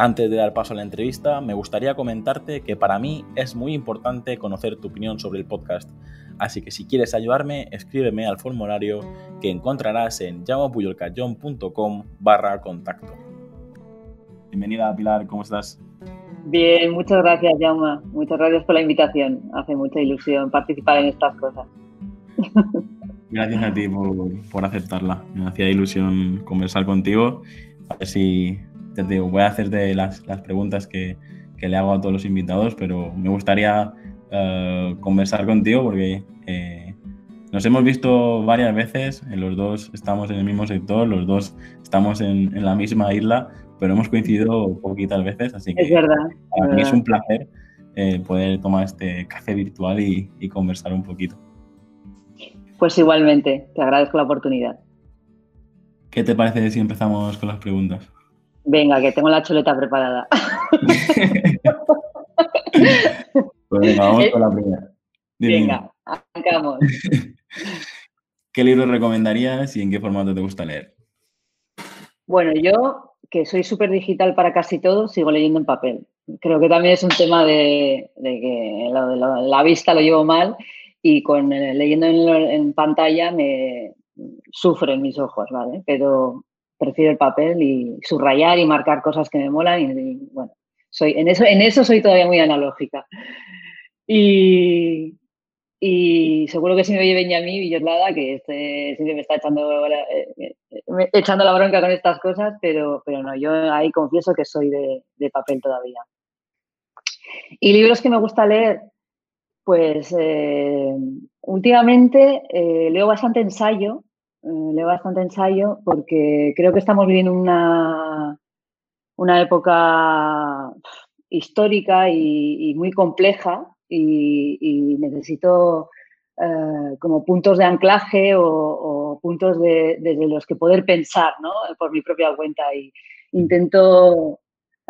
Antes de dar paso a la entrevista, me gustaría comentarte que para mí es muy importante conocer tu opinión sobre el podcast, así que si quieres ayudarme, escríbeme al formulario que encontrarás en llamapuyolcayón.com barra contacto. Bienvenida Pilar, ¿cómo estás? Bien, muchas gracias Jauma, muchas gracias por la invitación, hace mucha ilusión participar en estas cosas. Gracias a ti por, por aceptarla, me hacía ilusión conversar contigo, a ver si te digo, voy a hacerte las, las preguntas que, que, le hago a todos los invitados, pero me gustaría uh, conversar contigo porque eh, nos hemos visto varias veces, los dos estamos en el mismo sector, los dos estamos en, en la misma isla, pero hemos coincidido poquitas veces, así que es verdad, para mí es un placer eh, poder tomar este café virtual y, y conversar un poquito. Pues igualmente, te agradezco la oportunidad. ¿Qué te parece si empezamos con las preguntas? Venga, que tengo la chuleta preparada. pues venga, vamos con la primera. Dime. Venga, arrancamos. ¿Qué libro recomendarías y en qué formato te gusta leer? Bueno, yo, que soy súper digital para casi todo, sigo leyendo en papel. Creo que también es un tema de, de que la vista lo llevo mal y con leyendo en, en, pantalla me sufren mis ojos, ¿vale? Pero prefiero el papel y subrayar y marcar cosas que me molan y, bueno, soy, en, eso, en eso soy todavía muy analógica. Y, seguro que si me oye Benjamín Villoslada, que este, siempre me está echando la, eh, echando la bronca con estas cosas, pero, pero no, yo ahí confieso que soy de, papel todavía. Y libros que me gusta leer, pues eh, últimamente eh, leo bastante ensayo, eh, leo bastante ensayo porque creo que estamos viviendo una, una época histórica y, muy compleja y, necesito eh, como puntos de anclaje o, puntos de, desde los que poder pensar ¿no? por mi propia cuenta y intento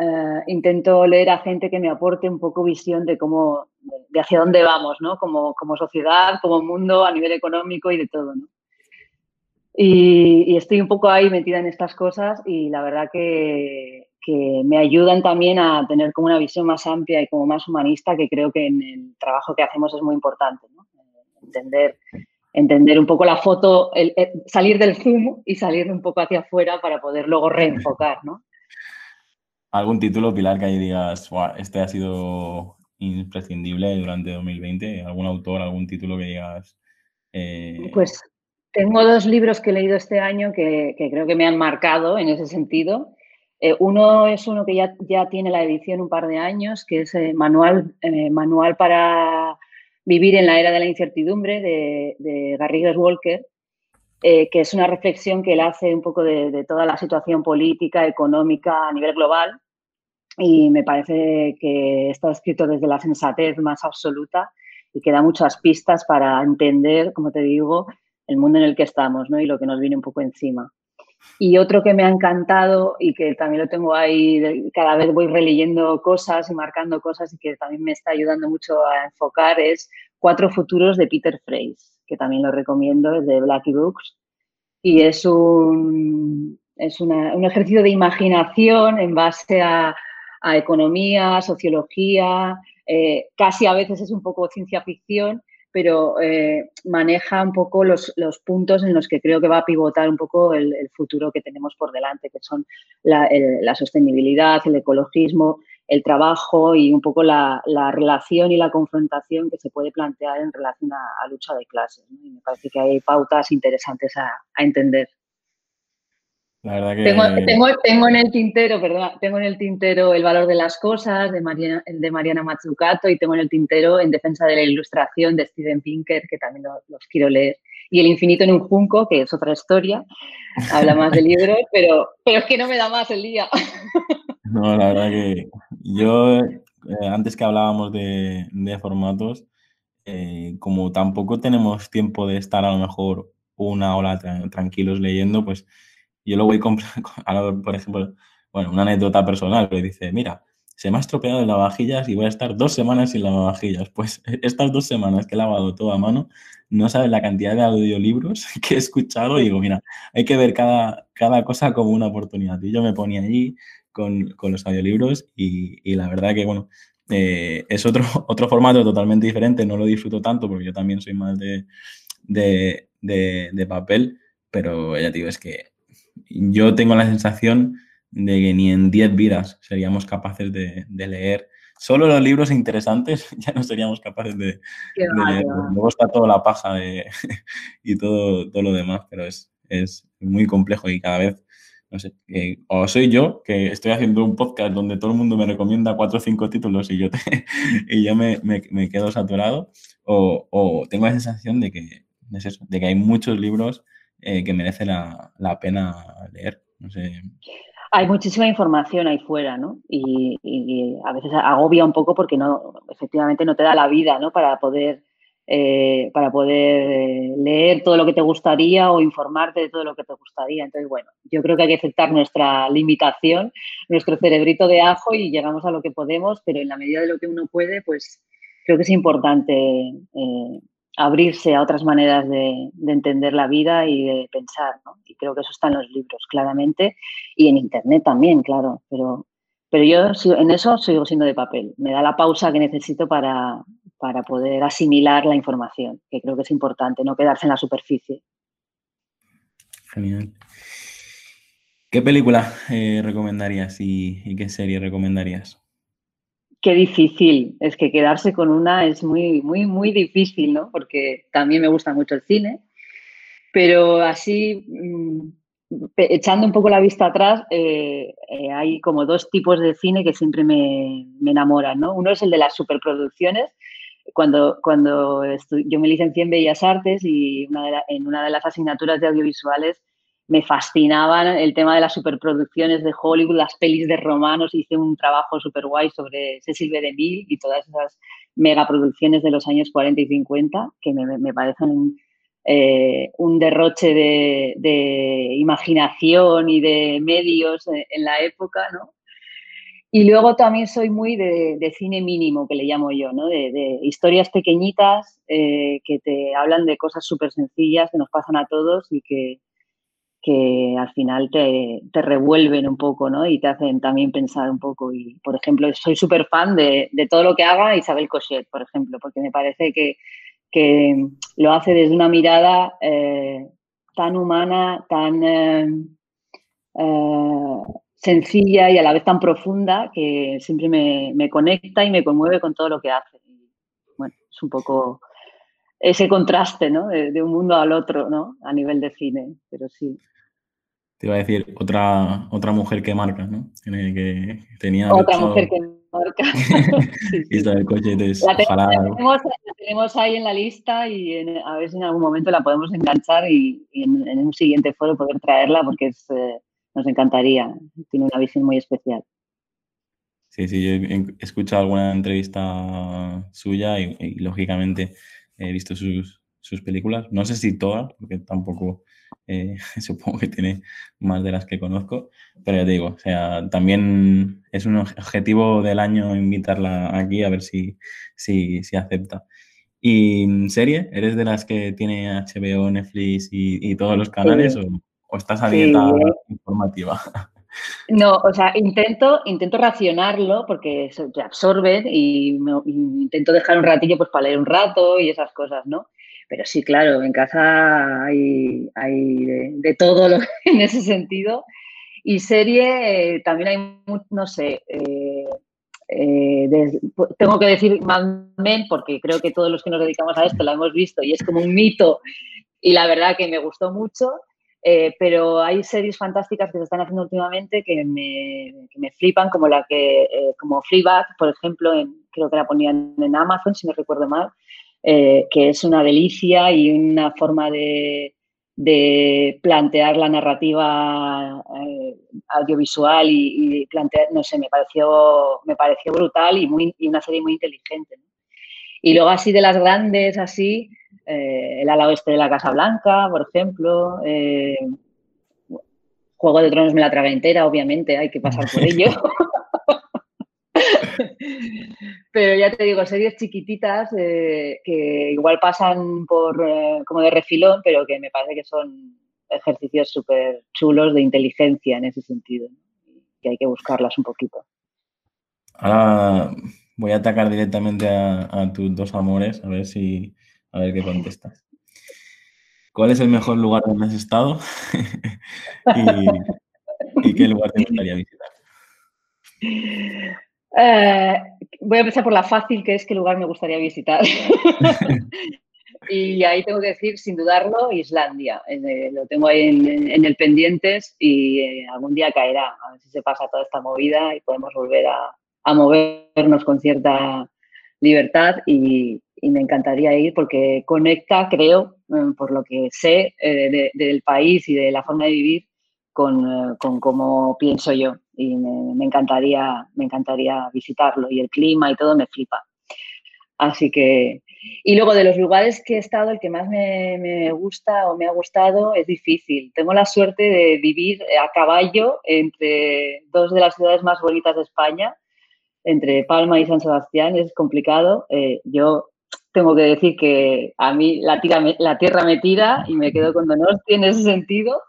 Uh, intento leer a gente que me aporte un poco visión de cómo, de hacia dónde vamos, ¿no? Como, como sociedad, como mundo, a nivel económico y de todo, ¿no? Y, y, estoy un poco ahí metida en estas cosas y la verdad que, que, me ayudan también a tener como una visión más amplia y como más humanista que creo que en el trabajo que hacemos es muy importante, ¿no? Entender, entender un poco la foto, el, el, salir del zoom y salir un poco hacia afuera para poder luego reenfocar, ¿no? ¿Algún título, Pilar, que ahí digas, este ha sido imprescindible durante 2020? ¿Algún autor, algún título que digas? Eh... Pues tengo dos libros que he leído este año que, que creo que me han marcado en ese sentido. Eh, uno es uno que ya, ya, tiene la edición un par de años, que es eh, Manual, eh, Manual para vivir en la era de la incertidumbre de, de Garrigues Walker, eh, que es una reflexión que él hace un poco de, de, toda la situación política, económica a nivel global. Y me parece que está escrito desde la sensatez más absoluta y que da muchas pistas para entender, como te digo, el mundo en el que estamos ¿no? y lo que nos viene un poco encima. Y otro que me ha encantado y que también lo tengo ahí, cada vez voy releyendo cosas y marcando cosas y que también me está ayudando mucho a enfocar es Cuatro Futuros de Peter Freys que también lo recomiendo, es de Blacky Books. Y es un, es una, un ejercicio de imaginación en base a, a economía, sociología, eh, casi a veces es un poco ciencia ficción, pero eh, maneja un poco los, los, puntos en los que creo que va a pivotar un poco el, futuro que tenemos por delante, que son la, la sostenibilidad, el ecologismo, el trabajo y un poco la, la, relación y la confrontación que se puede plantear en relación a, lucha de clases. ¿no? Y me parece que hay pautas interesantes a entender. La verdad que... tengo, tengo, tengo, en el tintero, perdón, tengo en el tintero El valor de las cosas de Mariana, de Mariana Mazzucato y tengo en el tintero En defensa de la ilustración de Steven Pinker, que también lo, los quiero leer. Y El infinito en un junco, que es otra historia, habla más de libros, pero, pero es que no me da más el día. No, la verdad que yo eh, antes que hablábamos de, formatos, eh, como tampoco tenemos tiempo de estar a lo mejor una hora tranquilos leyendo, pues yo lo voy comprando, por ejemplo, bueno, una anécdota personal, que dice, mira, se me ha estropeado el lavavajillas y voy a estar dos semanas sin lavavajillas. Pues estas dos semanas que he lavado todo a mano, no sabes la cantidad de audiolibros que he escuchado y digo, mira, hay que ver cada, cada cosa como una oportunidad. Y yo me ponía allí con, con los audiolibros y, y, la verdad que, bueno, eh, es otro, otro formato totalmente diferente, no lo disfruto tanto porque yo también soy más de, de, de, de papel, pero ya te digo, es que yo tengo la sensación de que ni en 10 vidas seríamos capaces de, leer. Solo los libros interesantes ya no seríamos capaces de, leer. Luego está toda la paja y todo, todo lo demás, pero es, es muy complejo y cada vez, no sé, o soy yo que estoy haciendo un podcast donde todo el mundo me recomienda cuatro o cinco títulos y yo, te, y yo me, me, quedo saturado, o, o, tengo la sensación de que, es eso, de que hay muchos libros eh, que merece la, la pena leer. No sé. Hay muchísima información ahí fuera, ¿no? Y, a veces agobia un poco porque no, efectivamente no te da la vida, ¿no? Para poder, eh, para poder eh, leer todo lo que te gustaría o informarte de todo lo que te gustaría. Entonces, bueno, yo creo que hay que aceptar nuestra limitación, nuestro cerebrito de ajo y llegamos a lo que podemos, pero en la medida de lo que uno puede, pues creo que es importante eh, abrirse a otras maneras de, entender la vida y de pensar. Y creo que eso está en los libros, claramente, y en Internet también, claro, pero, pero yo en eso sigo siendo de papel. Me da la pausa que necesito para, para poder asimilar la información, que creo que es importante, no quedarse en la superficie. Genial. ¿Qué película eh, recomendarías y qué serie recomendarías? Qué difícil, es que quedarse con una es muy, muy, muy difícil, ¿no? Porque también me gusta mucho el cine, pero así, mm, echando un poco la vista atrás, eh, eh, hay como dos tipos de cine que siempre me, enamoran, ¿no? Uno es el de las superproducciones, cuando, cuando yo me licencié en Bellas Artes y en una de las asignaturas de audiovisuales me fascinaban el tema de las superproducciones de Hollywood, las pelis de romanos. Hice un trabajo súper guay sobre Cecil B. DeMille y todas esas megaproducciones de los años 40 y 50 que me, parecen eh, un derroche de, imaginación y de medios en la época, ¿no? Y luego también soy muy de, cine mínimo, que le llamo yo, ¿no? De, historias pequeñitas eh, que te hablan de cosas súper sencillas que nos pasan a todos y que, que al final te, te, revuelven un poco, ¿no? Y te hacen también pensar un poco. Y, por ejemplo, soy súper fan de, de, todo lo que haga Isabel Cochet, por ejemplo, porque me parece que, que lo hace desde una mirada eh, tan humana, tan eh, eh, sencilla y a la vez tan profunda que siempre me, me, conecta y me conmueve con todo lo que hace. bueno, es un poco ese contraste, ¿no? De, un mundo al otro, ¿no? A nivel de cine, pero sí. Te iba a decir, otra, otra mujer que marca, ¿no? Que tenía otra mujer que marca. y está el coche, la, tenemos, tenemos, ahí en la lista y a ver si en algún momento la podemos enganchar y, en, un siguiente foro poder traerla porque es, eh, nos encantaría. Tiene una visión muy especial. Sí, sí, yo he escuchado alguna entrevista suya y lógicamente he visto sus, sus películas. No sé si todas, porque tampoco eh, supongo que tiene más de las que conozco, pero ya te digo, o sea, también es un objetivo del año invitarla aquí a ver si, si, si acepta. ¿Y serie? ¿Eres de las que tiene HBO, Netflix y, y todos los canales o, o, estás a dieta informativa? No, o sea, intento, intento racionarlo porque te absorben y, intento dejar un ratillo pues para leer un rato y esas cosas, ¿no? Pero sí, claro, en casa hay, hay de, todo en ese sentido. Y serie, eh, también hay, no sé, eh, eh, tengo que decir Mad Men porque creo que todos los que nos dedicamos a esto la hemos visto y es como un mito y la verdad que me gustó mucho. Eh, pero hay series fantásticas que se están haciendo últimamente que me, que me flipan, como la que, eh, como Fleabag, por ejemplo, en, creo que la ponían en Amazon, si no recuerdo mal, eh, que es una delicia y una forma de, de plantear la narrativa eh, audiovisual y, plantear, no sé, me pareció, me pareció brutal y, muy, una serie muy inteligente. Y luego así de las grandes, así, eh, el ala oeste de la Casa Blanca, por ejemplo, eh, Juego de Tronos me la traga entera, obviamente, hay que pasar por ello. Pero ya te digo, series chiquititas eh, que igual pasan por eh, como de refilón, pero que me parece que son ejercicios súper chulos de inteligencia en ese sentido, que hay que buscarlas un poquito. Ahora voy a atacar directamente a, tus dos amores, a ver si a ver qué contestas. ¿Cuál es el mejor lugar donde has estado? y, ¿Y qué lugar te gustaría visitar? Eh, voy a empezar por la fácil, que es qué lugar me gustaría visitar. y ahí tengo que decir, sin dudarlo, Islandia. Eh, lo tengo ahí en, el pendientes y eh, algún día caerá. A ver si se pasa toda esta movida y podemos volver a, movernos con cierta libertad y, me encantaría ir porque conecta, creo, por lo que sé del país y de la forma de vivir, con, con cómo pienso yo y me, encantaría, me encantaría visitarlo y el clima y todo me flipa. Así que, y luego de los lugares que he estado, el que más me, gusta o me ha gustado es difícil. Tengo la suerte de vivir a caballo entre dos de las ciudades más bonitas de España, entre Palma y San Sebastián, es complicado. Eh, yo tengo que decir que a mí la, la tierra me tira y me quedo con Donosti en ese sentido.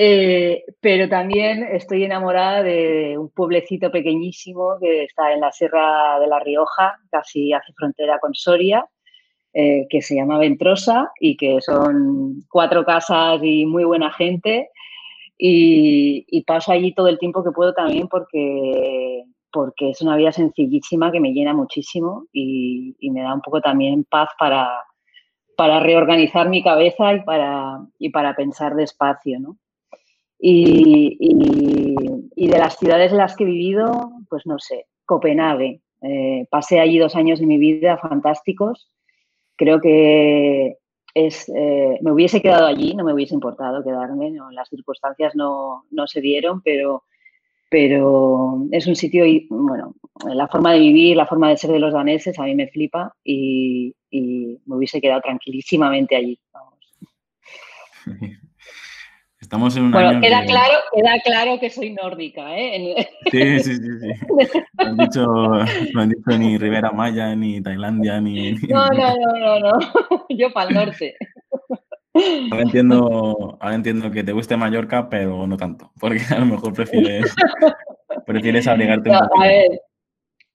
Eh, pero también estoy enamorada de un pueblecito pequeñísimo que está en la Sierra de la Rioja, casi hace frontera con Soria, eh, que se llama Ventrosa y que son cuatro casas y muy buena gente. Y, paso allí todo el tiempo que puedo también porque, porque es una vida sencillísima que me llena muchísimo y, me da un poco también paz para, para reorganizar mi cabeza y para, y para pensar despacio, ¿no? Y, de las ciudades en las que he vivido, pues no sé, Copenhague. Eh, pasé allí dos años de mi vida fantásticos. Creo que es, eh, me hubiese quedado allí, no me hubiese importado quedarme, las circunstancias no, se dieron, pero, pero es un sitio, y, bueno, la forma de vivir, la forma de ser de los daneses a mí me flipa y, y me hubiese quedado tranquilísimamente allí. Vamos. Estamos en un bueno, queda, claro, queda claro que soy nórdica, ¿eh? Sí, sí, sí. sí. No, han dicho, no han dicho ni Rivera Maya, ni Tailandia, ni... No, no, no, no, no. Yo para el norte. Ahora entiendo, ahora entiendo que te guste Mallorca, pero no tanto, porque a lo mejor prefieres, prefieres abrigarte un poco. A ver,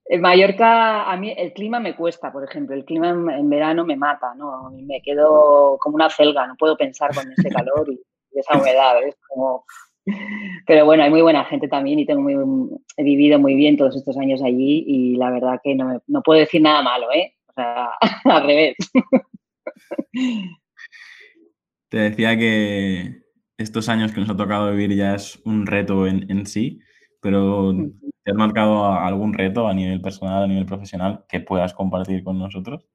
en Mallorca, a mí el clima me cuesta, por ejemplo, el clima en, en verano me mata, ¿no? Me quedo como una celga, no puedo pensar con ese calor y esa humedad, es como... Pero bueno, hay muy buena gente también y tengo muy, he vivido muy bien todos estos años allí y la verdad que no, no puedo decir nada malo, ¿eh? O sea, al revés. Te decía que estos años que nos ha tocado vivir ya es un reto en, en sí, pero ¿te has marcado algún reto a nivel personal, a nivel profesional que puedas compartir con nosotros?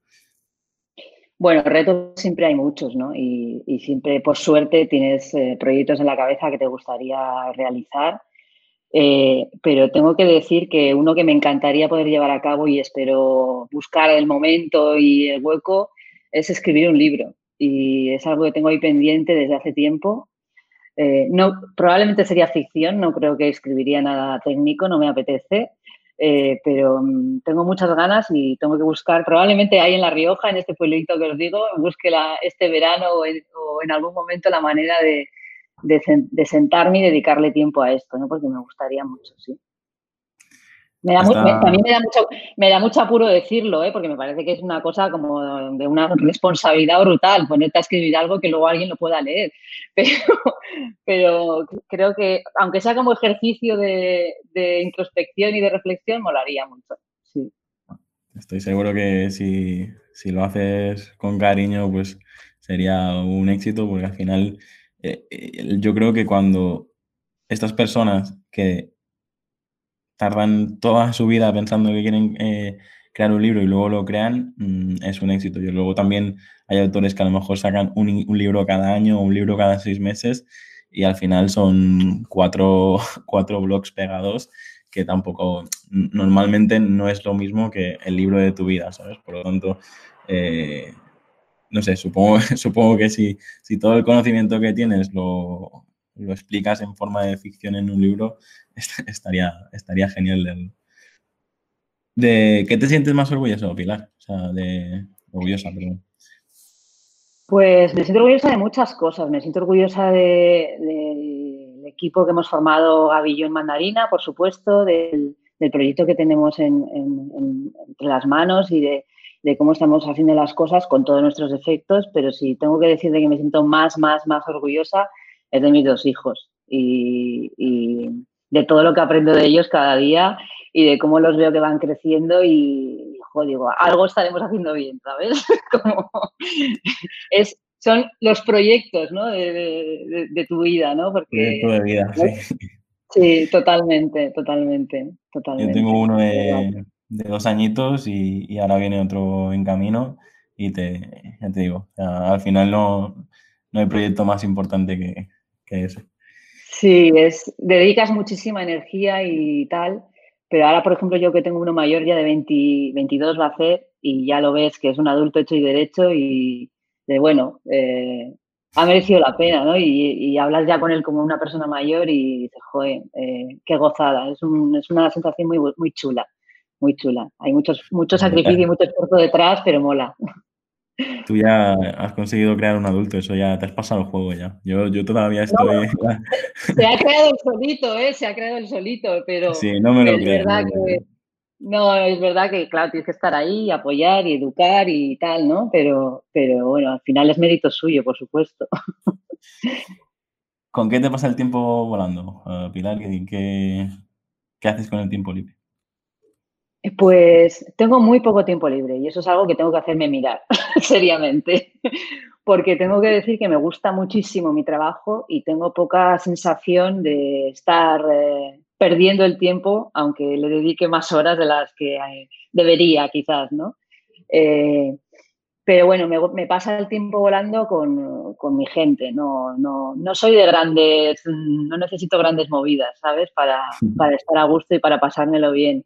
Bueno, retos siempre hay muchos, ¿no? Y, siempre, por suerte, tienes eh, proyectos en la cabeza que te gustaría realizar. Eh, pero tengo que decir que uno que me encantaría poder llevar a cabo y espero buscar el momento y el hueco es escribir un libro. Y es algo que tengo ahí pendiente desde hace tiempo. Eh, no, probablemente sería ficción, no creo que escribiría nada técnico, no me apetece, eh, pero mm, tengo muchas ganas y tengo que buscar, probablemente ahí en La Rioja, en este pueblito que os digo, busque este verano o en, algún momento la manera de, de, sentarme y dedicarle tiempo a esto, ¿no? porque me gustaría mucho, sí. Me da, también me da, mucho, me da mucho apuro decirlo, ¿eh? porque me parece que es una cosa como de una responsabilidad brutal, ponerte a escribir algo que luego alguien lo pueda leer. Pero, pero creo que, aunque sea como ejercicio de, introspección y de reflexión, molaría mucho. Sí. Estoy seguro que si, si, lo haces con cariño, pues sería un éxito, porque al final eh, eh, yo creo que cuando estas personas que tardan toda su vida pensando que quieren eh, crear un libro y luego lo crean, mm, es un éxito. Y luego también hay autores que a lo mejor sacan un, libro cada año o un libro cada seis meses y al final son cuatro, cuatro blogs pegados que tampoco, normalmente no es lo mismo que el libro de tu vida, ¿sabes? Por lo tanto, eh, no sé, supongo, supongo que si, si todo el conocimiento que tienes lo, lo explicas en forma de ficción en un libro, estaría, estaría genial leerlo. ¿De qué te sientes más orgulloso, Pilar? De orgullosa. Pues me siento orgullosa de muchas cosas. Me siento orgullosa del equipo que hemos formado Gavillo en Mandarina, por supuesto, del, proyecto que tenemos entre las manos y de, cómo estamos haciendo las cosas con todos nuestros defectos. Pero si tengo que decir de que me siento más, más, más orgullosa es de mis dos hijos y, y de todo lo que aprendo de ellos cada día y de cómo los veo que van creciendo y, digo, algo estaremos haciendo bien, ¿sabes? Como es, son los proyectos, ¿no? De, tu vida, ¿no? Porque, de vida, sí. Sí, totalmente, totalmente, totalmente. Yo tengo uno de, dos añitos y, ahora viene otro en camino y te, ya te digo, al final no, no hay proyecto más importante que, que ese. Sí, es, dedicas muchísima energía y tal, pero ahora, por ejemplo, yo que tengo uno mayor ya de 22 va a hacer y ya lo ves que es un adulto hecho y derecho y de bueno, eh, ha merecido la pena, ¿no? Y, hablas ya con él como una persona mayor y dices, joder, eh, qué gozada, es, es una sensación muy, muy chula, muy chula. Hay muchos, mucho sacrificio y mucho esfuerzo detrás, pero mola. Tú ya has conseguido crear un adulto, eso ya te has pasado el juego ya. Yo, yo todavía estoy. se ha creado el solito, ¿eh? Se ha creado el solito, pero. Sí, no me lo creo. no, es verdad que, claro, tienes que estar ahí, apoyar y educar y tal, ¿no? Pero, pero bueno, al final es mérito suyo, por supuesto. ¿Con qué te pasa el tiempo volando, eh, Pilar? ¿Qué, qué haces con el tiempo libre? Pues tengo muy poco tiempo libre y eso es algo que tengo que hacerme mirar seriamente, porque tengo que decir que me gusta muchísimo mi trabajo y tengo poca sensación de estar eh, perdiendo el tiempo, aunque le dedique más horas de las que eh, debería quizás, ¿no? Eh, pero bueno, me, pasa el tiempo volando con, mi gente, no, no, no, soy de grandes, no necesito grandes movidas, ¿sabes? Para, para estar a gusto y para pasármelo bien.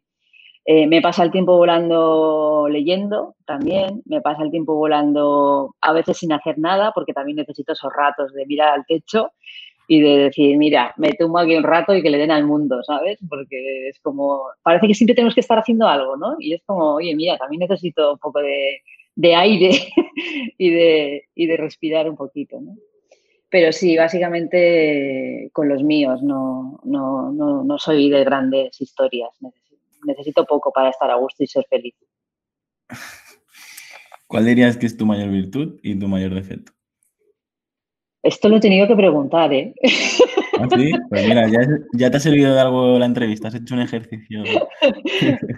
Eh, me pasa el tiempo volando leyendo también, me pasa el tiempo volando a veces sin hacer nada, porque también necesito esos ratos de mirar al techo y de decir, mira, me tumbo aquí un rato y que le den al mundo, ¿sabes? Porque es como, parece que siempre tenemos que estar haciendo algo, ¿no? Y es como, oye, mira, también necesito un poco de, aire y, de, y de respirar un poquito, ¿no? Pero sí, básicamente con los míos, no, no, no, no soy de grandes historias, necesito poco para estar a gusto y ser feliz. ¿Cuál dirías que es tu mayor virtud y tu mayor defecto? Esto lo he tenido que preguntar, ¿eh? ¿Ah, sí? Pues mira, ya, te ha servido de algo la entrevista, has hecho un ejercicio.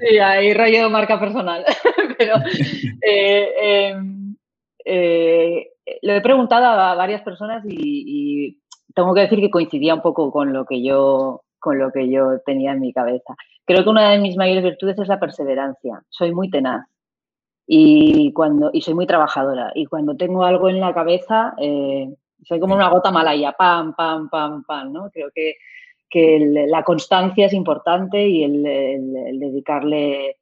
Sí, ahí rollo marca personal. Pero eh, em, eh, lo he preguntado a varias personas y, y, tengo que decir que coincidía un poco con lo que yo, con lo que yo tenía en mi cabeza. Creo que una de mis mayores virtudes es la perseverancia. Soy muy tenaz y, cuando, y soy muy trabajadora. Y cuando tengo algo en la cabeza, eh, soy como una gota malaya, pam, pam, pam, pam, ¿no? Creo que, la constancia es importante y el, dedicarle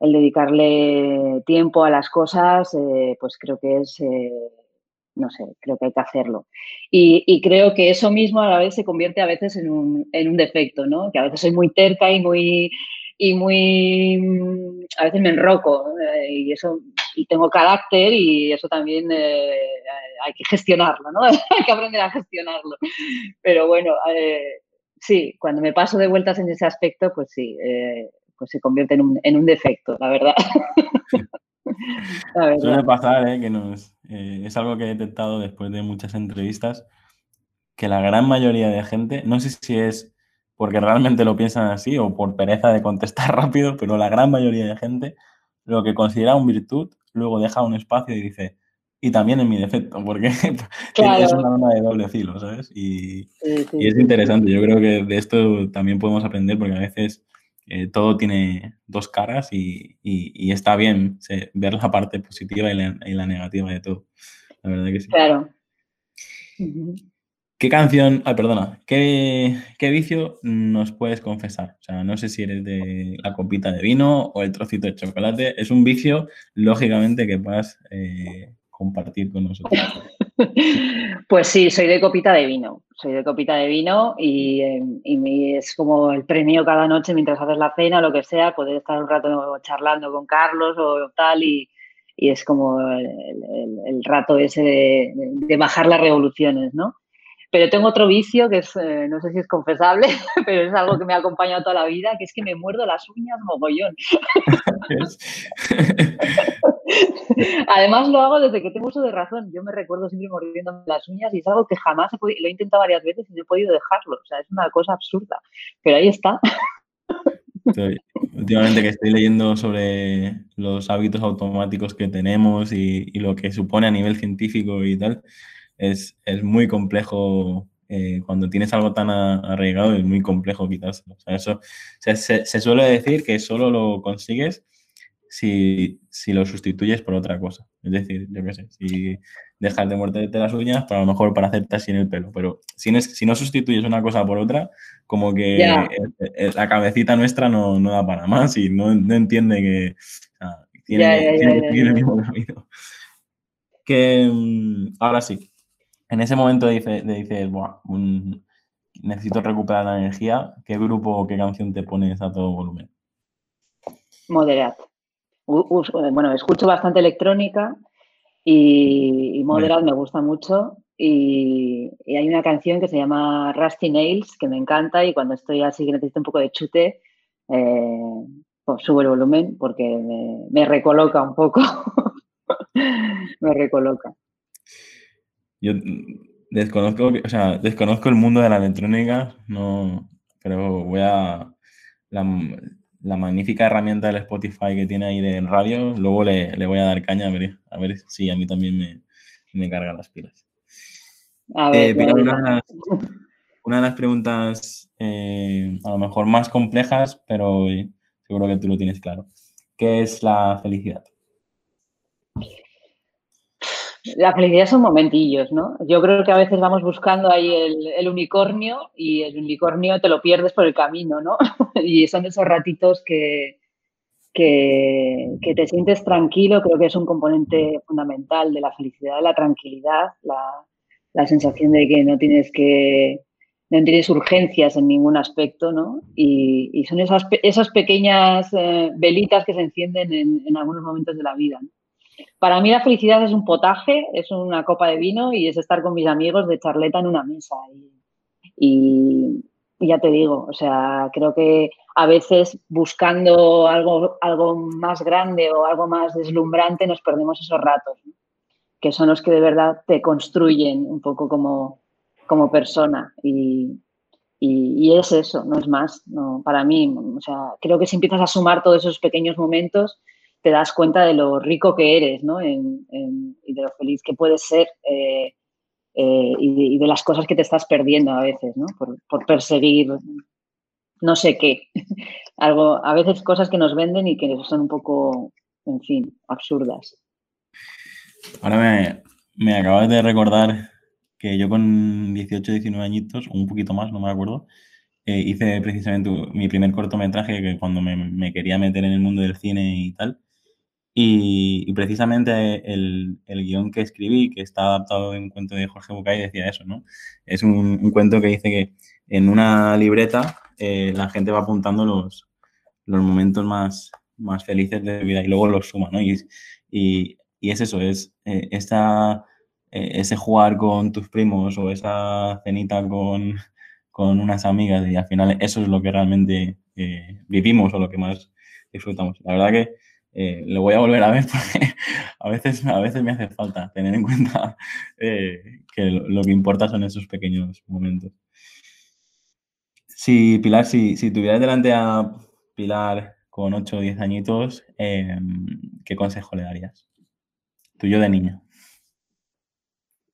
el dedicarle tiempo a las cosas, eh, pues creo que es eh, no sé, creo que hay que hacerlo. Y, creo que eso mismo a la vez se convierte a veces en un, en un defecto, ¿no? Que a veces soy muy terca y muy, y muy, a veces me enroco eh, y eso, y tengo carácter y eso también eh, hay que gestionarlo, ¿no? hay que aprender a gestionarlo. Pero bueno, eh, sí, cuando me paso de vueltas en ese aspecto, pues sí, pues se convierte en un, en un defecto, la verdad. Suele pasar, ¿eh? que nos, eh, es algo que he detectado después de muchas entrevistas, que la gran mayoría de gente, no sé si es porque realmente lo piensan así o por pereza de contestar rápido, pero la gran mayoría de gente lo que considera un virtud, luego deja un espacio y dice, y también en mi defecto, porque es una arma de doble filo, ¿sabes? Y, y es interesante, yo creo que de esto también podemos aprender porque a veces todo tiene dos caras y, está bien ver la parte positiva y la, negativa de todo. La verdad que sí. Claro. ¿Qué canción, ay, perdona, ¿qué, vicio nos puedes confesar? O sea, no sé si eres de la copita de vino o el trocito de chocolate. Es un vicio, lógicamente, que puedas eh, compartir con nosotros. Pues sí, soy de copita de vino. Soy de copita de vino y, y, es como el premio cada noche mientras haces la cena o lo que sea, poder estar un rato charlando con Carlos o tal y, y es como el, rato ese de, de, bajar las revoluciones, ¿no? Pero tengo otro vicio que es, eh, no sé si es confesable, pero es algo que me ha acompañado toda la vida, que es que me muerdo las uñas mogollón. Además lo hago desde que tengo uso de razón. Yo me recuerdo siempre mordiéndome las uñas y es algo que jamás he podido, lo he intentado varias veces y no he podido dejarlo. O sea, es una cosa absurda. Pero ahí está. últimamente que estoy leyendo sobre los hábitos automáticos que tenemos y, y, lo que supone a nivel científico y tal, es, muy complejo eh, cuando tienes algo tan arraigado, es muy complejo quitárselo. eso, se, suele decir que solo lo consigues si, lo sustituyes por otra cosa. Es decir, yo qué sé, si dejas de morderte las uñas, para pues lo mejor para hacerte así en el pelo. Pero si no, si no sustituyes una cosa por otra, como que la cabecita nuestra no, da para más y no, entiende que tiene, el mismo camino. Que mm, ahora sí, en ese momento dices, dices necesito recuperar la energía, ¿qué grupo o qué canción te pones a todo volumen? Moderat. Bueno, escucho bastante electrónica y, Moderat me gusta mucho. Y, hay una canción que se llama Rusty Nails que me encanta y cuando estoy así que necesito un poco de chute, eh, pues subo el volumen porque me, me recoloca un poco. me recoloca. Yo desconozco, o sea, desconozco el mundo de la electrónica, no, pero voy a la, magnífica herramienta del Spotify que tiene ahí de radio, luego le, voy a dar caña a ver, a ver si a mí también me, me carga las pilas. Eh, una, de las preguntas eh, a lo mejor más complejas, pero seguro que tú lo tienes claro. ¿Qué es la felicidad? La felicidad son momentillos, ¿no? Yo creo que a veces vamos buscando ahí el, unicornio y el unicornio te lo pierdes por el camino, ¿no? y son esos ratitos que, que, te sientes tranquilo, creo que es un componente fundamental de la felicidad, la tranquilidad, la, sensación de que no tienes que no tienes urgencias en ningún aspecto, ¿no? Y, son esas, esas pequeñas eh, velitas que se encienden en, en algunos momentos de la vida. ¿no? Para mí la felicidad es un potaje, es una copa de vino y es estar con mis amigos de charleta en una mesa. Y, ya te digo, o sea, creo que a veces buscando algo, algo más grande o algo más deslumbrante nos perdemos esos ratos, que son los que de verdad te construyen un poco como, como persona. Y, y, es eso, no es más. No, para mí, o sea, creo que si empiezas a sumar todos esos pequeños momentos, te das cuenta de lo rico que eres, ¿no? y de lo feliz que puedes ser eh, eh, y, de, las cosas que te estás perdiendo a veces, ¿no? Por, perseguir no sé qué. Algo, a veces cosas que nos venden y que son un poco, en fin, absurdas. Ahora me, me acabas de recordar que yo con 18, 19 añitos, un poquito más, no me acuerdo, eh, hice precisamente mi primer cortometraje que cuando me, quería meter en el mundo del cine y tal. Y, precisamente el, el, guion que escribí, que está adaptado de un cuento de Jorge Bucay, decía eso, ¿no? Es un, cuento que dice que en una libreta eh, la gente va apuntando los, los momentos más, más felices de vida y luego los suma, ¿no? Y, y, y es eso, es eh, eh, ese jugar con tus primos o esa cenita con, con unas amigas y al final eso es lo que realmente vivimos o lo que más disfrutamos. La verdad que eh, lo voy a volver a ver porque a veces, a veces me hace falta tener en cuenta eh, que lo, que importa son esos pequeños momentos. Si, Pilar, si, si tuvieras delante a Pilar con 8 o 10 añitos, em, ¿qué consejo le darías? Tuyo de niño.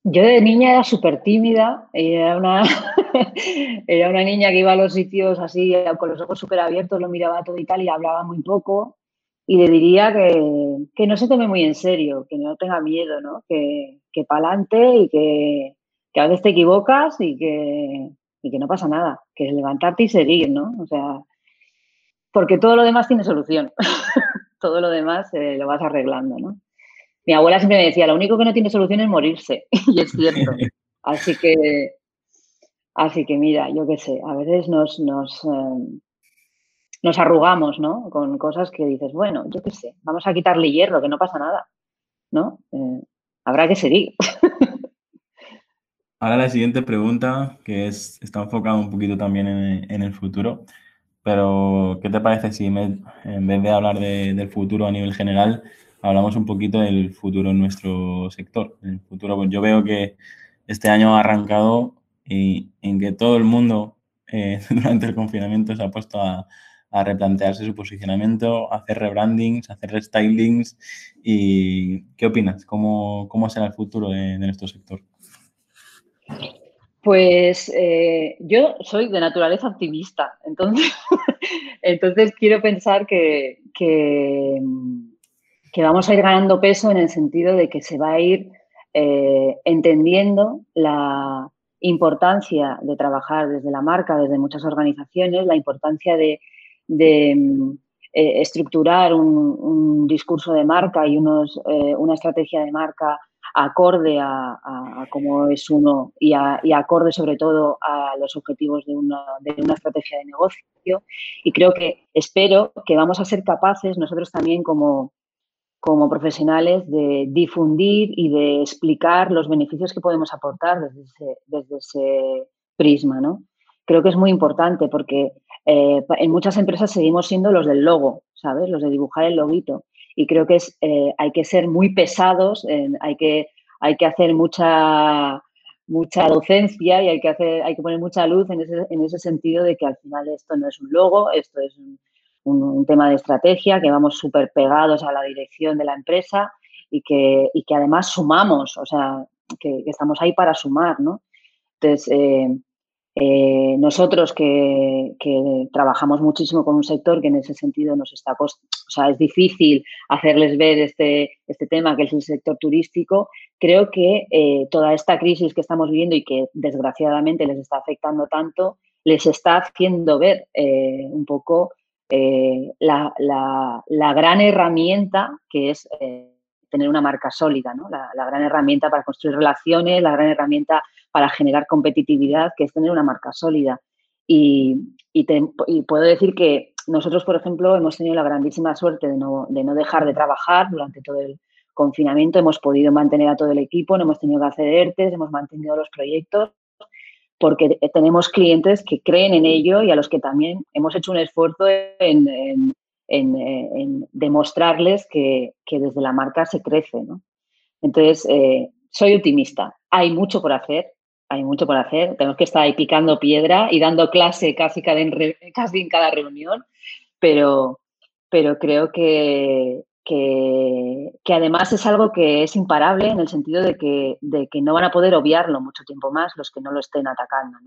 Yo de niña era súper tímida, era una, era una niña que iba a los sitios así con los ojos súper abiertos, lo miraba todo y tal y hablaba muy poco. Y le diría que, no se tome muy en serio, que no tenga miedo, ¿no? que, que para adelante y que, que, a veces te equivocas y que, y que no pasa nada, que es levantarte y seguir, ¿no? O sea, porque todo lo demás tiene solución, todo lo demás eh, lo vas arreglando, ¿no? Mi abuela siempre me decía, lo único que no tiene solución es morirse, y es cierto. Así que, así que mira, yo qué sé, a veces nos, nos, em, nos arrugamos, ¿no? Con cosas que dices, bueno, yo qué sé, vamos a quitarle hierro, que no pasa nada, ¿no? Eh, habrá que seguir. Ahora la siguiente pregunta, que es, está enfocada un poquito también en, el futuro, pero ¿qué te parece si en vez de hablar del futuro a nivel general, hablamos un poquito del futuro en nuestro sector? El futuro, pues yo veo que este año ha arrancado y en que todo el mundo eh, durante el confinamiento se ha puesto a, a replantearse su posicionamiento, hacer rebrandings, hacer restylings. ¿Y qué opinas? ¿Cómo, cómo será el futuro de, nuestro sector? Pues eh, yo soy de naturaleza optimista, entonces, entonces quiero pensar que, que, vamos a ir ganando peso en el sentido de que se va a ir eh, entendiendo la importancia de trabajar desde la marca, desde muchas organizaciones, la importancia de de mm, eh, estructurar un, discurso de marca y unos, eh, una estrategia de marca acorde a, cómo es uno y, acorde sobre todo a los objetivos de una, de una estrategia de negocio. Y creo que espero que vamos a ser capaces nosotros también como, como profesionales de difundir y de explicar los beneficios que podemos aportar desde ese, desde ese prisma. ¿no? Creo que es muy importante porque eh, en muchas empresas seguimos siendo los del logo, ¿sabes? Los de dibujar el loguito. Y creo que es, eh, hay que ser muy pesados, hay, que, hay que hacer mucha, mucha docencia y hay que, hacer, hay que poner mucha luz en ese, en ese sentido de que al final esto no es un logo, esto es un, tema de estrategia, que vamos súper pegados a la dirección de la empresa y que, y que además sumamos, o sea, que, estamos ahí para sumar, ¿no? Entonces, eh, eh, nosotros que, trabajamos muchísimo con un sector que en ese sentido nos está, o sea, es difícil hacerles ver este, este tema que es el sector turístico, creo que eh, toda esta crisis que estamos viviendo y que desgraciadamente les está afectando tanto, les está haciendo ver eh, un poco la, gran herramienta que es tener una marca sólida, ¿no? la, gran herramienta para construir relaciones, la gran herramienta para generar competitividad, que es tener una marca sólida. Y, puedo decir que nosotros, por ejemplo, hemos tenido la grandísima suerte de no, dejar de trabajar durante todo el confinamiento, hemos podido mantener a todo el equipo, no hemos tenido que hacer ERTES, hemos mantenido los proyectos, porque tenemos clientes que creen en ello y a los que también hemos hecho un esfuerzo en, demostrarles que, desde la marca se crece. Entonces, eh, soy optimista. Hay mucho por hacer, hay mucho por hacer. Tenemos que estar ahí picando piedra y dando clase casi, cada en, casi en cada reunión, pero, pero creo que, que, además es algo que es imparable en el sentido de que, de que no van a poder obviarlo mucho tiempo más los que no lo estén atacando.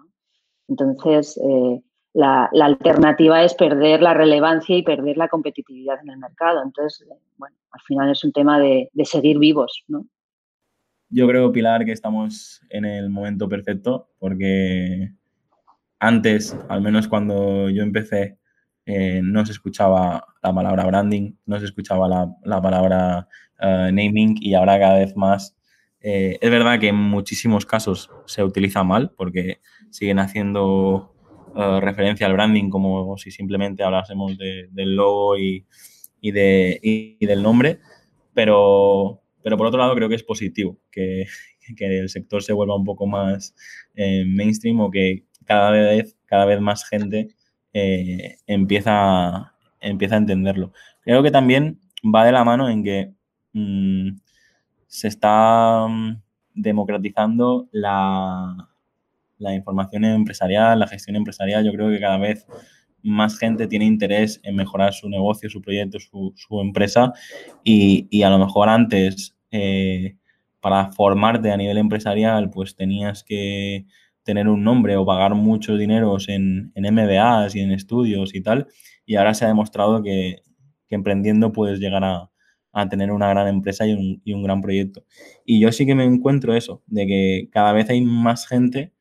Entonces, eh, la, alternativa es perder la relevancia y perder la competitividad en el mercado. Entonces, eh, bueno, al final es un tema de, seguir vivos, ¿no? Yo creo, Pilar, que estamos en el momento perfecto porque antes, al menos cuando yo empecé, eh, no se escuchaba la palabra branding, no se escuchaba la, palabra eh, naming y ahora cada vez más. Es verdad que en muchísimos casos se utiliza mal porque siguen haciendo referencia al branding como si simplemente hablásemos del logo y, de, y del nombre, pero pero por otro lado, creo que es positivo que, el sector se vuelva un poco más eh, mainstream o que cada vez, cada vez más gente eh, empieza, empieza a entenderlo. Creo que también va de la mano en que mm, se está mm, democratizando la, la información empresarial, la gestión empresarial. Yo creo que cada vez más gente tiene interés en mejorar su negocio, su proyecto, su, empresa y, a lo mejor antes, eh, para formarte a nivel empresarial, pues tenías que tener un nombre o pagar muchos dineros en, en MBAs y en estudios y tal. Y ahora se ha demostrado que, emprendiendo puedes llegar a, tener una gran empresa y un, y un, gran proyecto. Y yo sí que me encuentro eso, de que cada vez hay más gente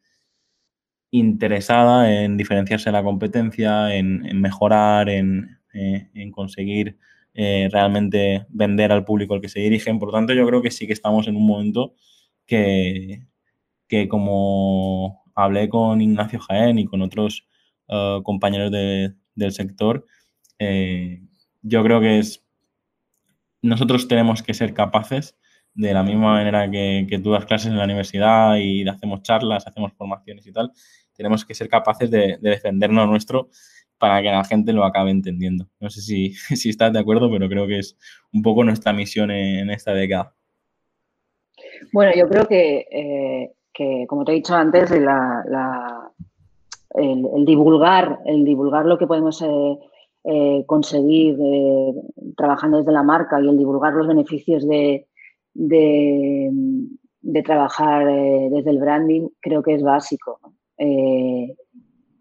interesada en diferenciarse de la competencia, en, mejorar, en, eh, conseguir eh, realmente vender al público al que se dirigen. Por lo tanto, yo creo que sí que estamos en un momento que, que como hablé con Ignacio Jaén y con otros uh, compañeros del sector, eh, yo creo que es nosotros tenemos que ser capaces, de la misma manera que, que, tú das clases en la universidad y hacemos charlas, hacemos formaciones y tal, tenemos que ser capaces de, defendernos nuestro para que la gente lo acabe entendiendo. No sé si, estás de acuerdo, pero creo que es un poco nuestra misión en, esta década. Bueno, yo creo que eh, que, como te he dicho antes, el, divulgar, el divulgar lo que podemos eh, eh, conseguir trabajando desde la marca y el divulgar los beneficios de, de, trabajar desde el branding, creo que es básico.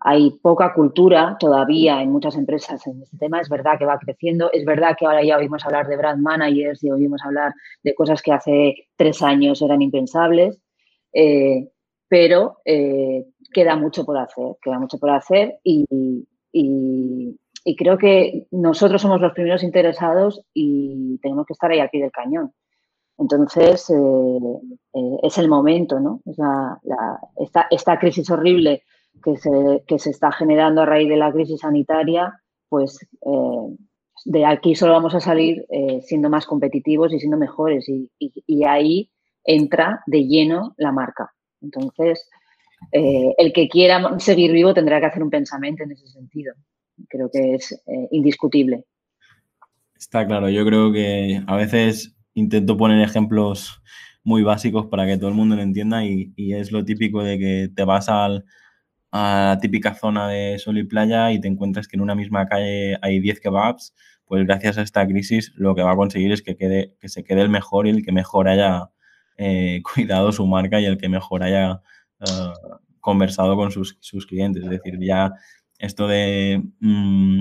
Hay poca cultura todavía en muchas empresas en este tema. Es verdad que va creciendo. Es verdad que ahora ya oímos hablar de brand managers y oímos hablar de cosas que hace tres años eran impensables. Eh, pero eh, queda mucho por hacer, queda mucho por hacer y, creo que nosotros somos los primeros interesados y tenemos que estar ahí aquí del cañón. Entonces, eh, es el momento, ¿no? esta, crisis horrible que se, que se, está generando a raíz de la crisis sanitaria, pues de aquí solo vamos a salir siendo más competitivos y siendo mejores. y ahí entra de lleno la marca. Entonces, eh, el que quiera seguir vivo tendrá que hacer un pensamiento en ese sentido. Creo que es eh, indiscutible. Está claro, yo creo que a veces intento poner ejemplos muy básicos para que todo el mundo lo entienda y, es lo típico de que te vas al, a la típica zona de sol y playa y te encuentras que en una misma calle hay 10 kebabs, pues gracias a esta crisis lo que va a conseguir es que, quede, que se quede el mejor y el que mejor haya eh, cuidado su marca y el que mejor haya eh, conversado con sus, clientes. Es decir, ya esto de, mm,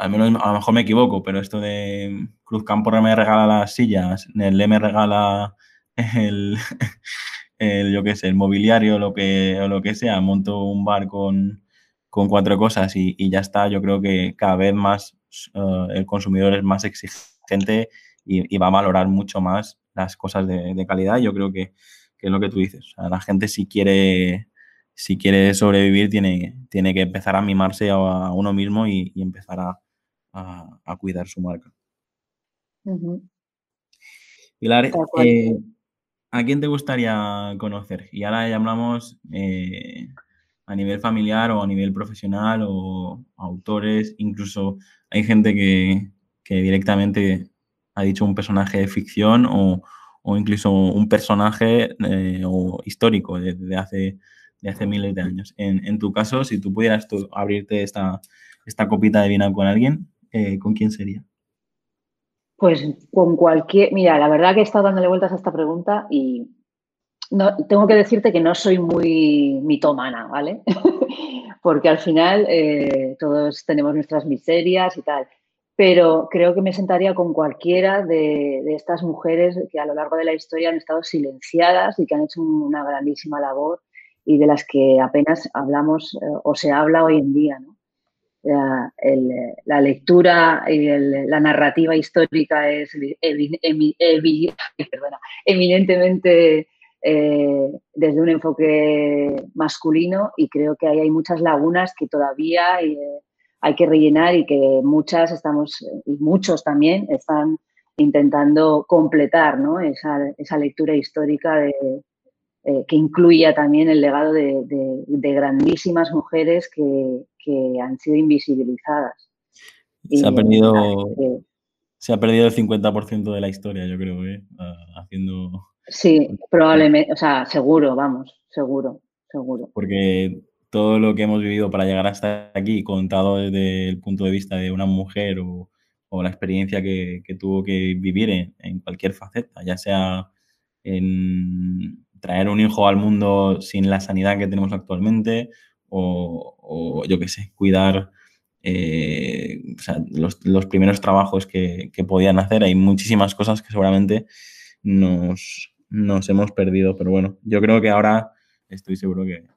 al menos a lo mejor me equivoco, pero esto de Cruz Campo me regala las sillas, Nelly me regala el, yo qué sé, el mobiliario lo que, o lo que sea, monto un bar con, cuatro cosas y, ya está. Yo creo que cada vez más eh, el consumidor es más exigente y, va a valorar mucho más las cosas de, calidad. Yo creo que, es lo que tú dices. la gente si quiere, si quiere sobrevivir tiene, tiene que empezar a mimarse a, uno mismo y, empezar a, cuidar su marca. Pilar, eh, ¿a quién te gustaría conocer? Y ahora ya hablamos eh, a nivel familiar o a nivel profesional o autores, incluso hay gente que, que directamente ha dicho un personaje de ficción o, incluso un personaje eh, histórico de, hace, de hace miles de años. En, tu caso, si tú pudieras abrirte esta, esta copita de vino con alguien, eh, ¿con quién sería? Pues con cualquier... Mira, la verdad que he estado dándole vueltas a esta pregunta y no, tengo que decirte que no soy muy mitomana, ¿vale? Porque al final eh, todos tenemos nuestras miserias y tal pero creo que me sentaría con cualquiera de, estas mujeres que a lo largo de la historia han estado silenciadas y que han hecho una grandísima labor y de las que apenas hablamos eh, o se habla hoy en día. La, lectura y la narrativa histórica es eminentemente eh, desde un enfoque masculino y creo que ahí hay muchas lagunas que todavía... Eh, hay que rellenar y que muchas estamos, y muchos también, están intentando completar esa, lectura histórica eh, que incluya también el legado de, grandísimas mujeres que, han sido invisibilizadas. Se ha, perdido, se ha perdido el 50% de la historia, yo creo, ¿eh? haciendo... Sí, probablemente, o sea, seguro, vamos, seguro, seguro. Porque todo lo que hemos vivido para llegar hasta aquí, contado desde el punto de vista de una mujer o, la experiencia que, tuvo que vivir en, cualquier faceta, ya sea en traer un hijo al mundo sin la sanidad que tenemos actualmente o, yo qué sé, cuidar eh, los, primeros trabajos que, podían hacer. Hay muchísimas cosas que seguramente nos, hemos perdido, pero bueno, yo creo que ahora estoy seguro que,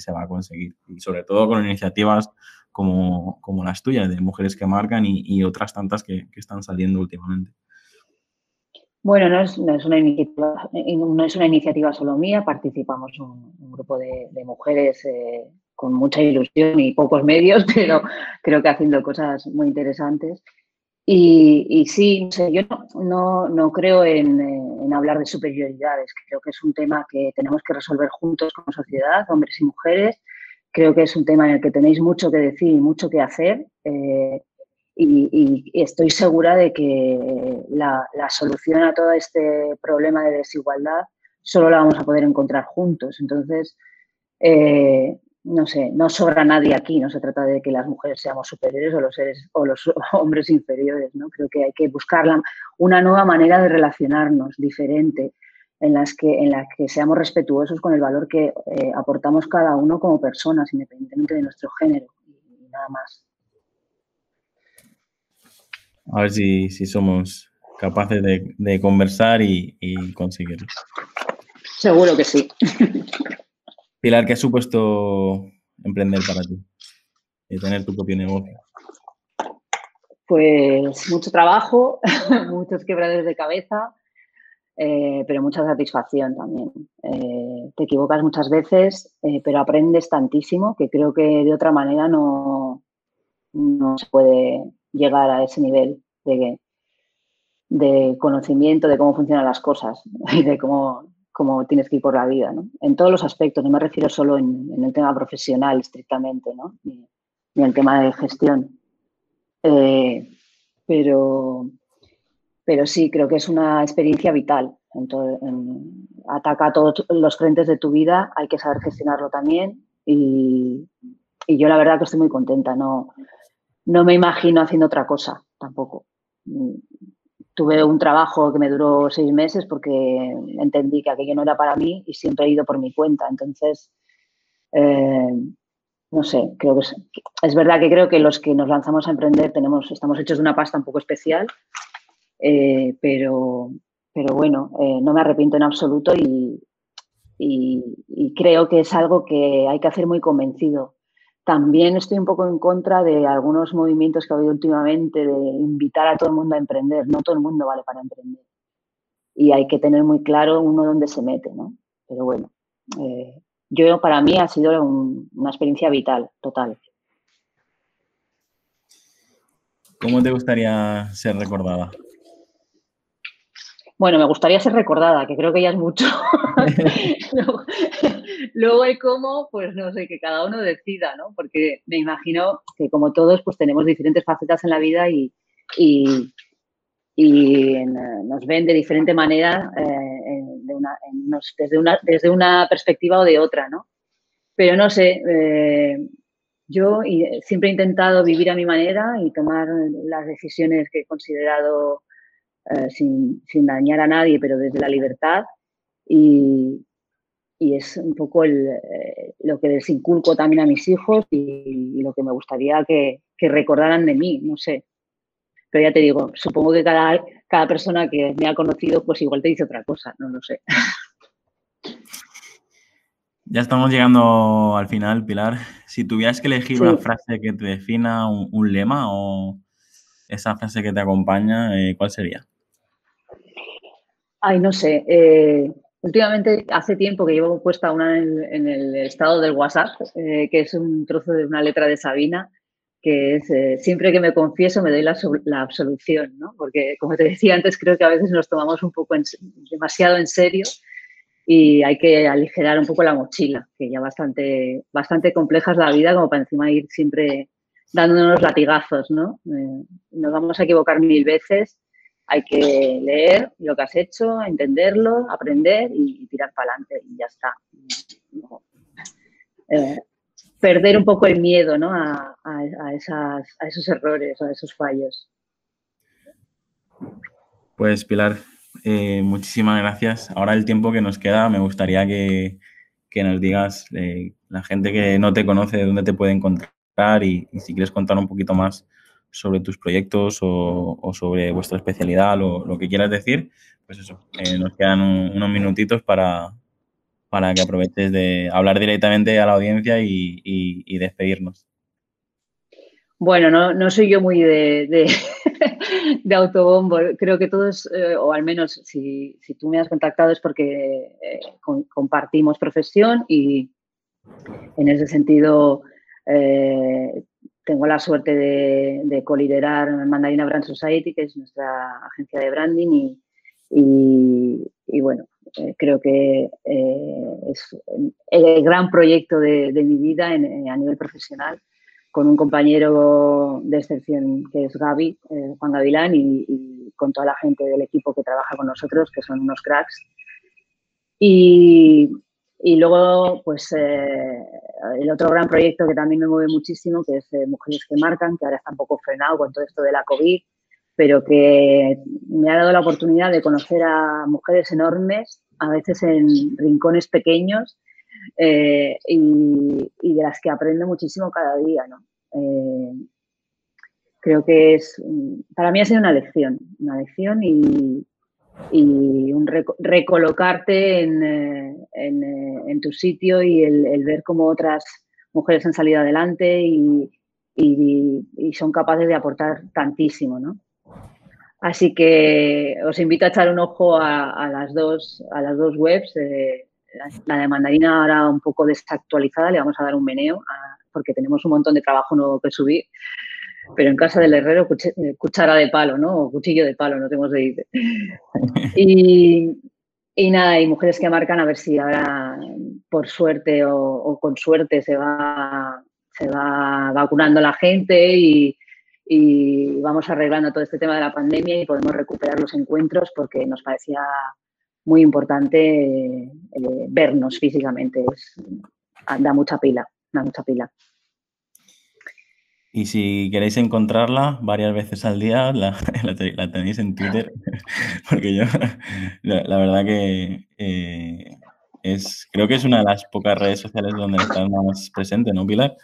se va a conseguir y sobre todo con iniciativas como, las tuyas, de mujeres que marcan y, otras tantas que están saliendo últimamente. Bueno, no es, una iniciativa, no es una iniciativa solo mía, participamos un, grupo de, mujeres eh, con mucha ilusión y pocos medios, pero creo que haciendo cosas muy interesantes. Y, sí, yo no, creo en, hablar de superioridades, creo que es un tema que tenemos que resolver juntos como sociedad, hombres y mujeres. Creo que es un tema en el que tenéis mucho que decir y mucho que hacer. Eh, y, estoy segura de que la, solución a todo este problema de desigualdad solo la vamos a poder encontrar juntos. Entonces, eh, no sé, no sobra nadie aquí, no se trata de que las mujeres seamos superiores o los, seres, o los hombres inferiores, ¿no? Creo que hay que buscar una nueva manera de relacionarnos diferente, en las que, en las que seamos respetuosos con el valor que eh, aportamos cada uno como personas, independientemente de nuestro género y nada más a ver si, somos capaces de, conversar y, conseguirlo. Seguro que sí. Pilar, ¿qué ha supuesto emprender para ti? Y tener tu propio negocio. Pues mucho trabajo, muchos quebraderos de cabeza, eh, pero mucha satisfacción también. Eh, te equivocas muchas veces, eh, pero aprendes tantísimo que creo que de otra manera no, no se puede llegar a ese nivel de, de conocimiento de cómo funcionan las cosas y de cómo, cómo, tienes que ir por la vida, ¿no? En todos los aspectos, no me refiero solo en, el tema profesional estrictamente, ¿no? Ni, en el tema de gestión. Eh, pero, pero sí, creo que es una experiencia vital. En ataca a todos los frentes de tu vida, hay que saber gestionarlo también y, y yo la verdad que estoy muy contenta. No, no me imagino haciendo otra cosa tampoco. Tuve un trabajo que me duró seis meses porque entendí que aquello no era para mí y siempre he ido por mi cuenta. Entonces, eh, no sé, creo que es, verdad que creo que los que nos lanzamos a emprender tenemos, estamos hechos de una pasta un poco especial, eh, pero, pero bueno, eh, no me arrepiento en absoluto y creo que es algo que hay que hacer muy convencido también estoy un poco en contra de algunos movimientos que ha habido últimamente de invitar a todo el mundo a emprender. No todo el mundo vale para emprender. Y hay que tener muy claro uno dónde se mete, ¿no? Pero bueno, eh, yo para mí ha sido una experiencia vital, total. ¿Cómo te gustaría ser recordada? Bueno, me gustaría ser recordada, que creo que ya es mucho. luego, el cómo, pues no sé, que cada uno decida, ¿no? Porque me imagino que como todos, pues tenemos diferentes facetas en la vida y, y, nos ven de diferente manera eh, desde, una, desde una perspectiva o de otra, ¿no? Pero no sé, eh, yo siempre he intentado vivir a mi manera y tomar las decisiones que he considerado eh, sin, dañar a nadie, pero desde la libertad. Y, es un poco eh, lo que les inculco también a mis hijos y, lo que me gustaría que, recordaran de mí, no sé. Pero ya te digo, supongo que cada, cada persona que me ha conocido, pues igual te dice otra cosa, no lo sé. Ya estamos llegando al final, Pilar. Si tuvieras que elegir una frase que te defina, un, lema o esa frase que te acompaña, eh, ¿cuál sería? Ay, no sé. Eh, últimamente, hace tiempo que llevo puesta una en, el estado del WhatsApp, eh, que es un trozo de una letra de Sabina, que es eh, siempre que me confieso me doy la, absolución, ¿no? Porque, como te decía antes, creo que a veces nos tomamos un poco demasiado en serio y hay que aligerar un poco la mochila, que ya bastante, bastante compleja es la vida como para encima ir siempre dándonos latigazos, ¿no? nos vamos a equivocar mil veces hay que leer lo que has hecho, entenderlo, aprender y tirar para adelante y ya está. Eh, perder un poco el miedo ¿no? a, esos errores, a esos fallos. Pues Pilar, eh, muchísimas gracias. Ahora el tiempo que nos queda, me gustaría que, nos digas eh, la gente que no te conoce, de dónde te puede encontrar y, si quieres contar un poquito más sobre tus proyectos o, sobre vuestra especialidad, lo, lo, que quieras decir, pues eso, eh, nos quedan unos minutitos para, para que aproveches de hablar directamente a la audiencia y, despedirnos. Bueno, no, no, soy yo muy de, de, autobombo. Creo que todos, eh, o al menos si, si, tú me has contactado es porque eh, compartimos profesión y en ese sentido tengo la suerte de, de coliderar Mandarina Brand Society, que es nuestra agencia de branding y, y bueno, eh, creo que eh, es el gran proyecto de, mi vida a nivel profesional, con un compañero de excepción que es Gaby, eh, Juan Gavilán, y, con toda la gente del equipo que trabaja con nosotros, que son unos cracks. Y, y luego, pues, el otro gran proyecto que también me mueve muchísimo, que es Mujeres que Marcan, que ahora está un poco frenado con todo esto de la COVID, pero que me ha dado la oportunidad de conocer a mujeres enormes, a veces en rincones pequeños, eh, y, de las que aprendo muchísimo cada día. ¿no? Eh, creo que es, para mí ha sido una lección, una lección y, un recolocarte en, eh, en, tu sitio y el, ver cómo otras mujeres han salido adelante y, y, son capaces de aportar tantísimo, ¿no? Así que os invito a echar un ojo a, las, dos, a las dos webs. Eh, la de Mandarina ahora un poco desactualizada, le vamos a dar un meneo porque tenemos un montón de trabajo nuevo que subir. Pero en casa del herrero, eh, cuchara de palo, ¿no? O cuchillo de palo, no tenemos de ir. Y, y nada, hay mujeres que marcan a ver si ahora, por suerte o, o con suerte, se va, se va vacunando la gente y, y vamos arreglando todo este tema de la pandemia y podemos recuperar los encuentros porque nos parecía muy importante eh, vernos físicamente. da mucha pila, da mucha pila. Y si queréis encontrarla varias veces al día, la, tenéis en Twitter, porque yo, la, verdad que eh, es, creo que es una de las pocas redes sociales donde está más presente, ¿no, Pilar?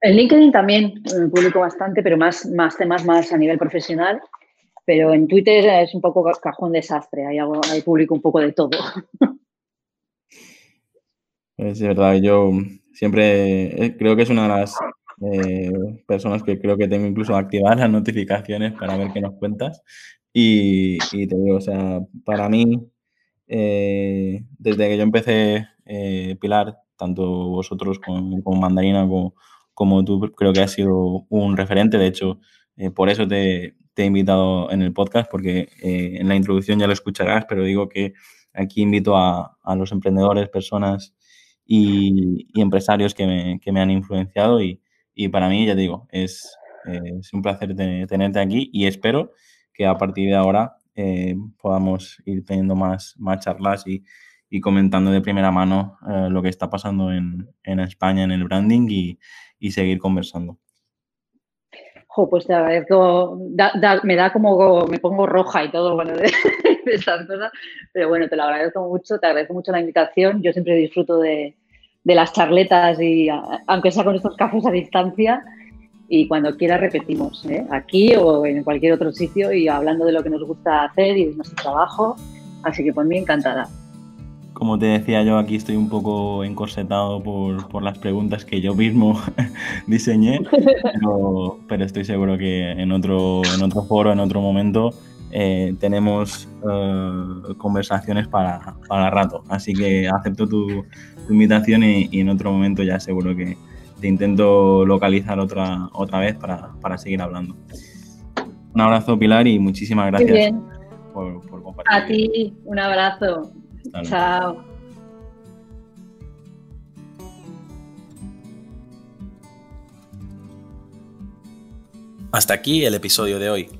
En LinkedIn también eh, publico bastante, pero más, más temas más a nivel profesional. Pero en Twitter es un poco cajón desastre, ahí, hago, ahí publico un poco de todo. Es verdad, yo siempre eh, creo que es una de las eh, personas que creo que tengo incluso activar las notificaciones para ver qué nos cuentas. Y, te digo, o sea, para mí, desde que yo empecé, Pilar, tanto vosotros con, con Mandarina como, como tú creo que has sido un referente. De hecho, eh, por eso te, he invitado en el podcast, porque eh, en la introducción ya lo escucharás, pero digo que aquí invito a, los emprendedores, personas y, empresarios que me, han influenciado y, para mí, ya digo, es, es un placer tenerte aquí y espero que a partir de ahora eh, podamos ir teniendo más, más charlas y, comentando de primera mano lo que está pasando en, en España en el branding y, y seguir conversando. Pues te agradezco, me da como, me pongo roja y todo, bueno, de, esas cosas, pero bueno, te lo agradezco mucho, te agradezco mucho la invitación, yo siempre disfruto de, las charletas y aunque sea con estos cafés a distancia y cuando quiera repetimos, ¿eh? aquí o en cualquier otro sitio y hablando de lo que nos gusta hacer y de nuestro trabajo, así que por mí encantada. Como te decía yo, aquí estoy un poco encorsetado por, las preguntas que yo mismo diseñé, pero, estoy seguro que en otro, en otro foro, en otro momento, eh, tenemos eh, conversaciones para, para, rato. Así que acepto tu, invitación y, en otro momento ya seguro que te intento localizar otra, otra vez para, seguir hablando. Un abrazo, Pilar, y muchísimas gracias por, por compartir. A ti, un abrazo. Chao. Hasta aquí el episodio de hoy.